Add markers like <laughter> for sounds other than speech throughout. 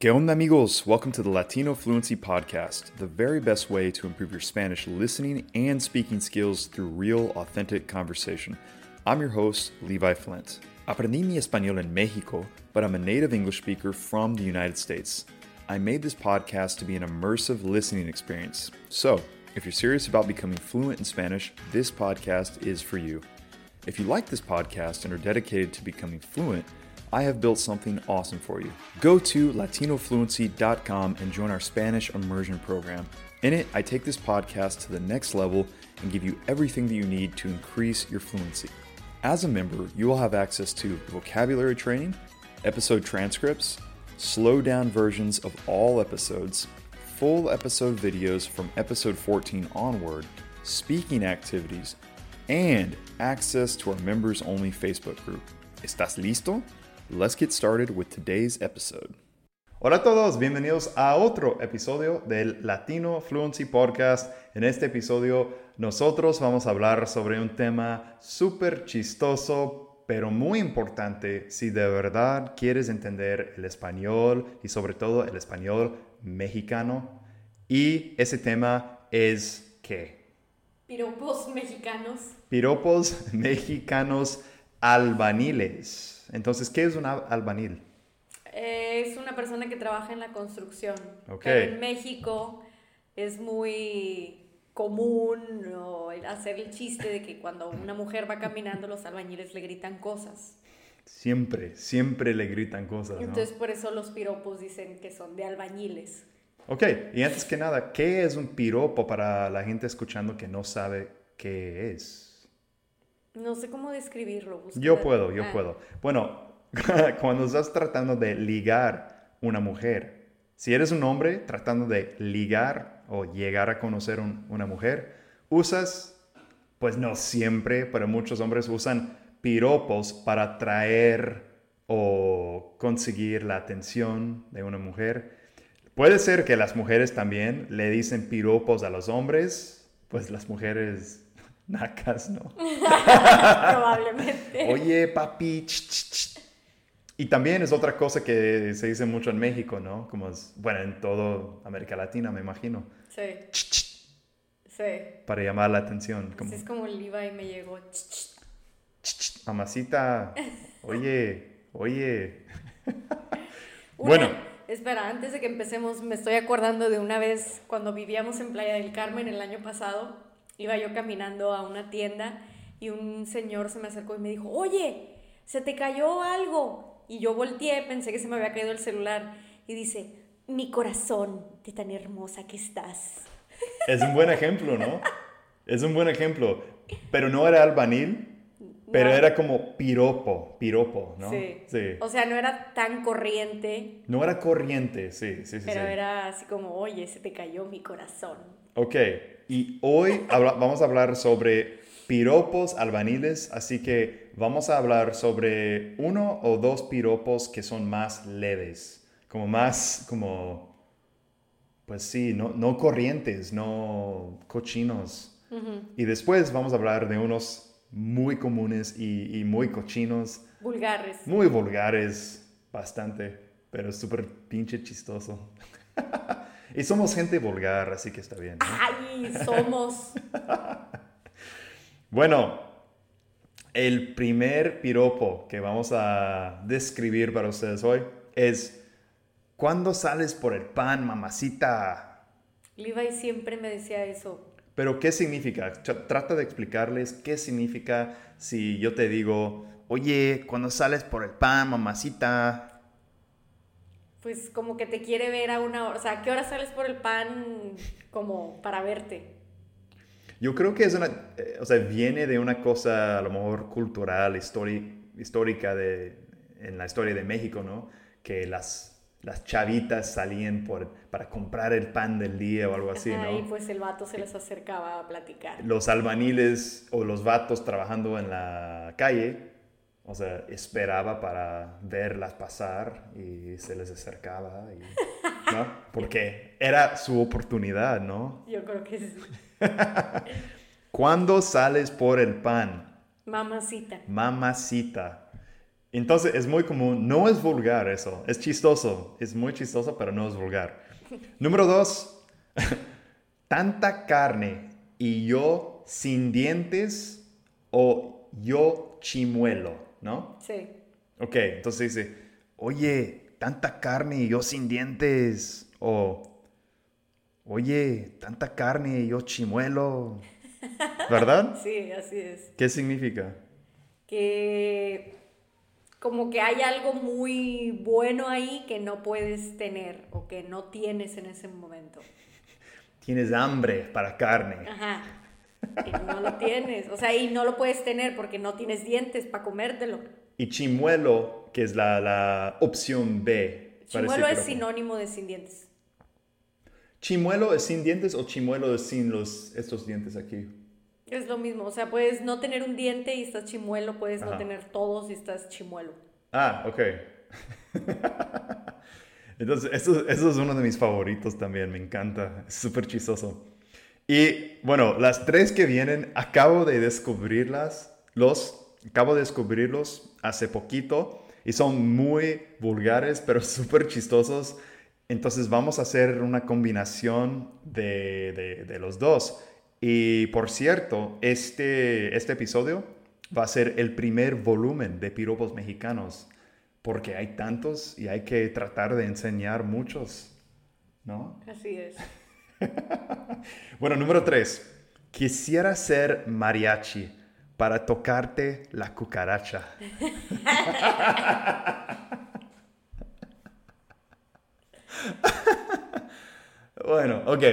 ¿Qué onda, amigos? Welcome to the Latino Fluency Podcast, the very best way to improve your Spanish listening and speaking skills through real, authentic conversation. I'm your host, Levi Flint. Aprendí mi español en Mexico, but I'm a native English speaker from the United States. I made this podcast to be an immersive listening experience. So, if you're serious about becoming fluent in Spanish, this podcast is for you. If you like this podcast and are dedicated to becoming fluent, I have built something awesome for you. Go to latinofluency.com and join our Spanish immersion program. In it, I take this podcast to the next level and give you everything that you need to increase your fluency. As a member, you will have access to vocabulary training, episode transcripts, slow down versions of all episodes, full episode videos from episode 14 onward, speaking activities, and access to our members only Facebook group. ¿Estás listo? Let's get started with today's episode. Hola a todos, bienvenidos a otro episodio del Latino Fluency Podcast. En este episodio nosotros vamos a hablar sobre un tema súper chistoso, pero muy importante si de verdad quieres entender el español y sobre todo el español mexicano. Y ese tema es ¿qué? Piropos mexicanos. Piropos <laughs> mexicanos albaniles. Entonces, ¿qué es un albanil? Es una persona que trabaja en la construcción. Ok. Pero en México es muy común ¿no? hacer el chiste de que cuando una mujer va caminando los albañiles le gritan cosas. Siempre, siempre le gritan cosas, ¿no? Entonces por eso los piropos dicen que son de albañiles. Ok, y antes que nada, ¿qué es un piropo para la gente escuchando que no sabe qué es? No sé cómo describirlo. Yo puedo, yo Ah, puedo. Bueno, <laughs> cuando estás tratando de ligar una mujer, si eres un hombre tratando de ligar o llegar a conocer un- una mujer, usas, pues no siempre, pero muchos hombres usan piropos para atraer o conseguir la atención de una mujer. Puede ser que las mujeres también le dicen piropos a los hombres, pues las mujeres nacas, ¿no? <laughs> Probablemente. Oye, papi. ch, ch, ch. Y también es otra cosa que se dice mucho en México, ¿no? Como es, bueno, en toda América Latina, me imagino. Sí, sí. Para llamar la atención. Como, es como el Levi me llegó. ch, ch. ch, ch, mamacita. Oye, oye. <laughs> Una- Bueno. Espera, antes de que empecemos, me estoy acordando de una vez cuando vivíamos en Playa del Carmen el año pasado. Iba yo caminando a una tienda y un señor se me acercó y me dijo, oye, se te cayó algo. Y yo volteé, pensé que se me había caído el celular y dice, mi corazón de tan hermosa que estás. Es un buen ejemplo, ¿no? Es un buen ejemplo. Pero no era albanil, pero No. era como piropo, piropo, ¿no? Sí. Sí. O sea, no era tan corriente, No era corriente, sí, sí, sí. pero sí. era así como, oye, se te cayó mi corazón. Ok, y hoy vamos a hablar sobre piropos albaniles, así que vamos a hablar sobre uno o dos piropos que son más leves, como más, como, pues sí, no, no corrientes, no cochinos. Y después vamos a hablar de unos muy comunes y, y muy cochinos, Vulgares. muy vulgares, bastante, pero súper pinche chistoso. <laughs> y somos gente vulgar, así que está bien. ¿no? ¡Ay! Somos. <laughs> Bueno, el primer piropo que vamos a describir para ustedes hoy es ¿Cuándo sales por el pan, mamacita? Levi siempre me decía eso. Pero ¿qué significa? Trata de explicarles qué significa si yo te digo, oye, cuando sales por el pan, mamacita. Pues como que te quiere ver a una hora. O sea, ¿a qué hora sales por el pan como para verte? Yo creo que es una, eh, o sea, viene de una cosa a lo mejor cultural, histórica de, en la historia de México, ¿no? Que las, las chavitas salían por, para comprar el pan del día o algo así, Ajá, Y ¿no? pues el vato se les acercaba a platicar. Los albaniles o los vatos trabajando en la calle, o sea, esperaba para verlas pasar y se les acercaba, y, <laughs> ¿no? Porque era su oportunidad, ¿no? Yo creo que sí. <laughs> ¿Cuándo sales por el pan? Mamacita. Mamacita. Entonces es muy común, no es vulgar eso, es chistoso, es muy chistoso, pero no es vulgar. <laughs> Número dos, tanta carne y yo sin dientes o yo chimuelo, ¿no? Sí. Ok, entonces dice, oye, tanta carne y yo sin dientes o oye, tanta carne y yo chimuelo, <laughs> ¿verdad? Sí, así es. ¿Qué significa? Que como que hay algo muy bueno ahí que no puedes tener o que no tienes en ese momento. <laughs> Tienes hambre para carne. Ajá. Y no lo tienes. O sea, y no lo puedes tener porque no tienes dientes para comértelo. Y chimuelo, que es la, la opción B. Chimuelo es sinónimo de sin dientes. ¿Chimuelo es sin dientes o chimuelo es sin los, estos dientes aquí? Es lo mismo. O sea, puedes no tener un diente y estás chimuelo, puedes no tener todos y estás chimuelo. Ah, ok. <laughs> Entonces, eso, eso es uno de mis favoritos también, me encanta, es súper chistoso. Y bueno, las tres que vienen, acabo de descubrirlas, los, acabo de descubrirlos hace poquito y son muy vulgares, pero <laughs> súper chistosos. Entonces vamos a hacer una combinación de, de- los dos. Y por cierto, este, este episodio va a ser el primer volumen de piropos mexicanos, porque hay tantos y hay que tratar de enseñar muchos, ¿no? Así es. <laughs> Bueno, número tres. Quisiera ser mariachi para tocarte la cucaracha. <laughs> bueno, ok.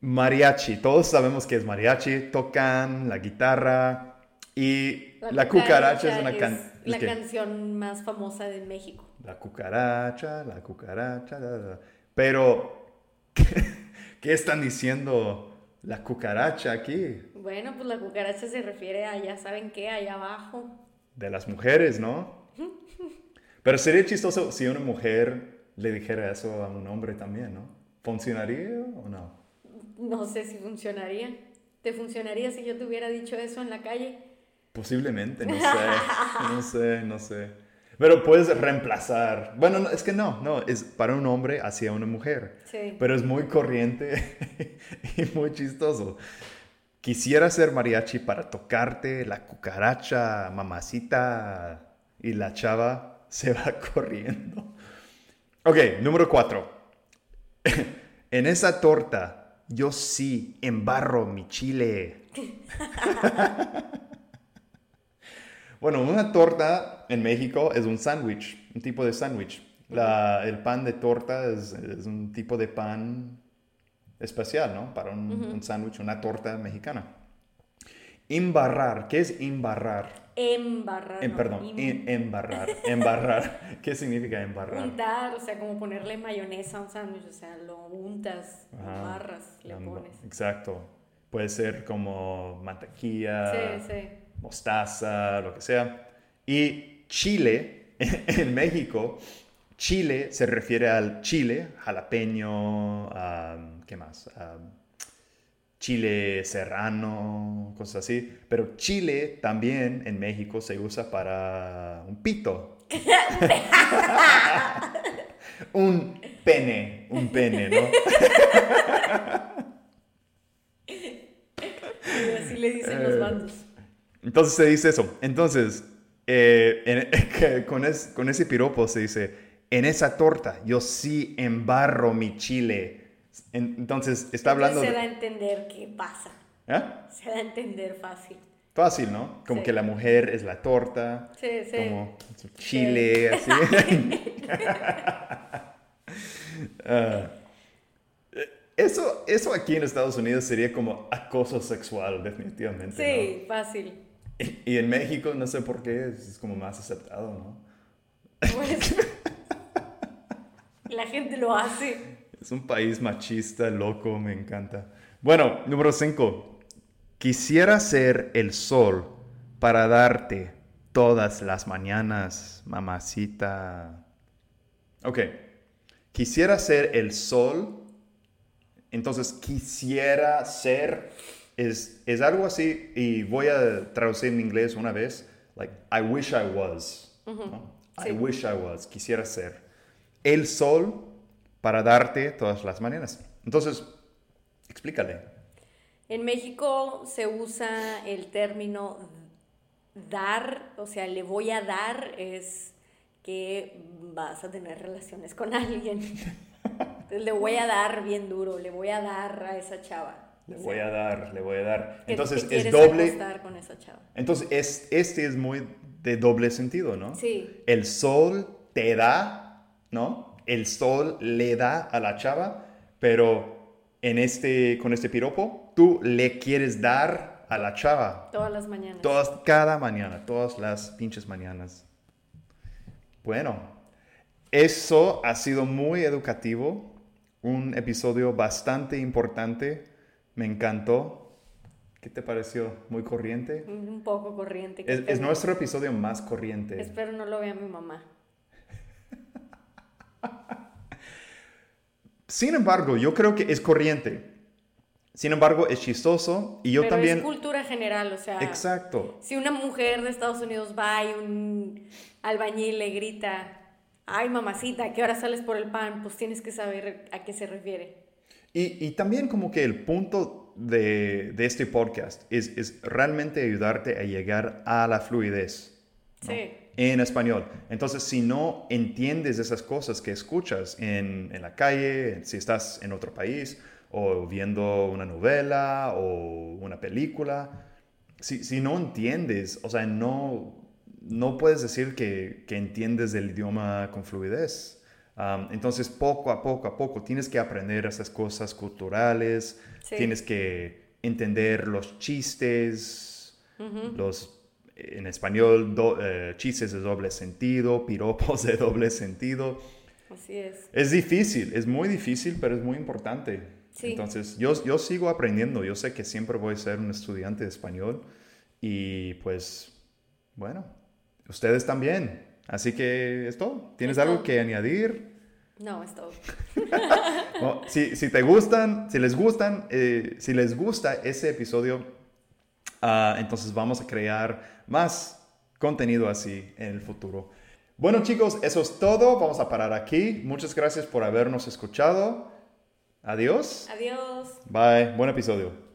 Mariachi. Todos sabemos que es mariachi. Tocan la guitarra y la, cucaracha, es una can- la canción más famosa de México. La cucaracha, la cucaracha. la, la, la. Pero, <laughs> ¿qué, están diciendo la cucaracha aquí? Bueno, pues la cucaracha se refiere a ya saben qué, allá abajo. De las mujeres, ¿no? <laughs> Pero sería chistoso si una mujer le dijera eso a un hombre también, ¿no? ¿Funcionaría o no? No sé si funcionaría. ¿Te funcionaría si yo te hubiera dicho eso en la calle? Posiblemente, no <laughs> sé, no sé, no sé. Pero puedes reemplazar. Bueno, no, es que no, no, es para un hombre hacia una mujer. Sí. Pero es muy corriente <laughs> y muy chistoso. Quisiera ser mariachi para tocarte la cucaracha, mamacita, y la chava se va <laughs> corriendo. Ok, número cuatro. <laughs> en esa torta yo sí embarro mi chile. Bueno, una torta en México es un sándwich, un tipo de sándwich. El pan de torta es, es un tipo de pan especial, ¿no? Para un, un sándwich, una torta mexicana. Embarrar, ¿qué es embarrar? Embarrar. Em, no, perdón, em- embarrar, <laughs> embarrar. ¿Qué significa embarrar? Untar, o sea, como ponerle mayonesa a un sándwich, o sea, lo untas, lo Ajá. amarras, le pones. Exacto. Puede ser como mantequilla, Sí, sí. Mostaza, lo que sea. Y chile, <laughs> en México, chile se refiere al chile, jalapeño, ¿qué más? Chile serrano, cosas así. Pero chile también en México se usa para un pito. <laughs> un pene, un pene, ¿no? <laughs> Así le dicen los Eh, bandos. Entonces se dice eso. Entonces, eh, en- <laughs> con, es- con ese piropo se dice, en esa torta yo sí embarro mi chile. En- entonces, está hablando... Se da a entender qué pasa. ¿Eh? Se da a entender fácil. Fácil, ¿no? Como Sí. que la mujer es la torta, Sí, sí. como chile, así. <laughs> Ah, eso, eso aquí en Estados Unidos sería como acoso sexual, definitivamente. Sí, fácil. Y en México, no sé por qué, es como más aceptado, ¿no? Pues, la gente lo hace. Es un país machista, loco, me encanta. Bueno, número 5. Quisiera ser el sol para darte todas las mañanas, mamacita. Ok. Quisiera ser el sol. Entonces, quisiera ser es, es algo así, y voy a traducir en inglés una vez, like, I wish I was. ¿no? Sí. I wish I was, quisiera ser el sol para darte todas las mañanas. Entonces, explícale. En México se usa el término dar, o sea, le voy a dar es que vas a tener relaciones con alguien. <laughs> Entonces, le voy a dar bien duro, le voy a dar a esa chava. Le voy a dar, le voy a dar. Entonces te es doble. acostar con esa chava. Entonces es, este es muy de doble sentido, ¿no? Sí. El sol te da, ¿no? El sol le da a la chava, pero en este, con este piropo, tú le quieres dar a la chava. Todas las mañanas. Todas, cada mañana, todas las pinches mañanas. Bueno, eso ha sido muy educativo, un episodio bastante importante, me encantó. ¿Qué te pareció? ¿Muy corriente? Un poco corriente. Es, nuestro episodio más corriente. Espero no lo vea mi mamá. Sin embargo, yo creo que es corriente. Sin embargo, es chistoso y yo Pero también... es cultura general, o sea. Exacto. Si una mujer de Estados Unidos va y un albañil le grita, ay mamacita, ¿a qué hora sales por el pan? Pues tienes que saber a qué se refiere. Y, y también como que el punto de, de este podcast es, es realmente ayudarte a llegar a la fluidez. ¿no? Sí. En español. Entonces, si no entiendes esas cosas que escuchas en, en la calle, si estás en otro país, o viendo una novela o una película, si, si no entiendes, o sea, no, no puedes decir que, que entiendes el idioma con fluidez. Um, entonces, poco a poco a poco, tienes que aprender esas cosas culturales, Sí. tienes que entender los chistes, los, en español, do- eh, chistes de doble sentido, <laughs> piropos de doble sentido. Así es. Es difícil, es muy difícil, pero es muy importante. Sí. Entonces, yo, yo sigo aprendiendo. Yo sé que siempre voy a ser un estudiante de español y pues, bueno, ustedes también. Así que es todo. ¿Tienes Es algo todo. que añadir? No, es todo. <laughs> No, si, si te gustan, si les gustan, eh, si les gusta ese episodio, ah, entonces vamos a crear más contenido así en el futuro. Bueno chicos, eso es todo. Vamos a parar aquí. Muchas gracias por habernos escuchado. Adiós. Adiós. Bye. Buen episodio.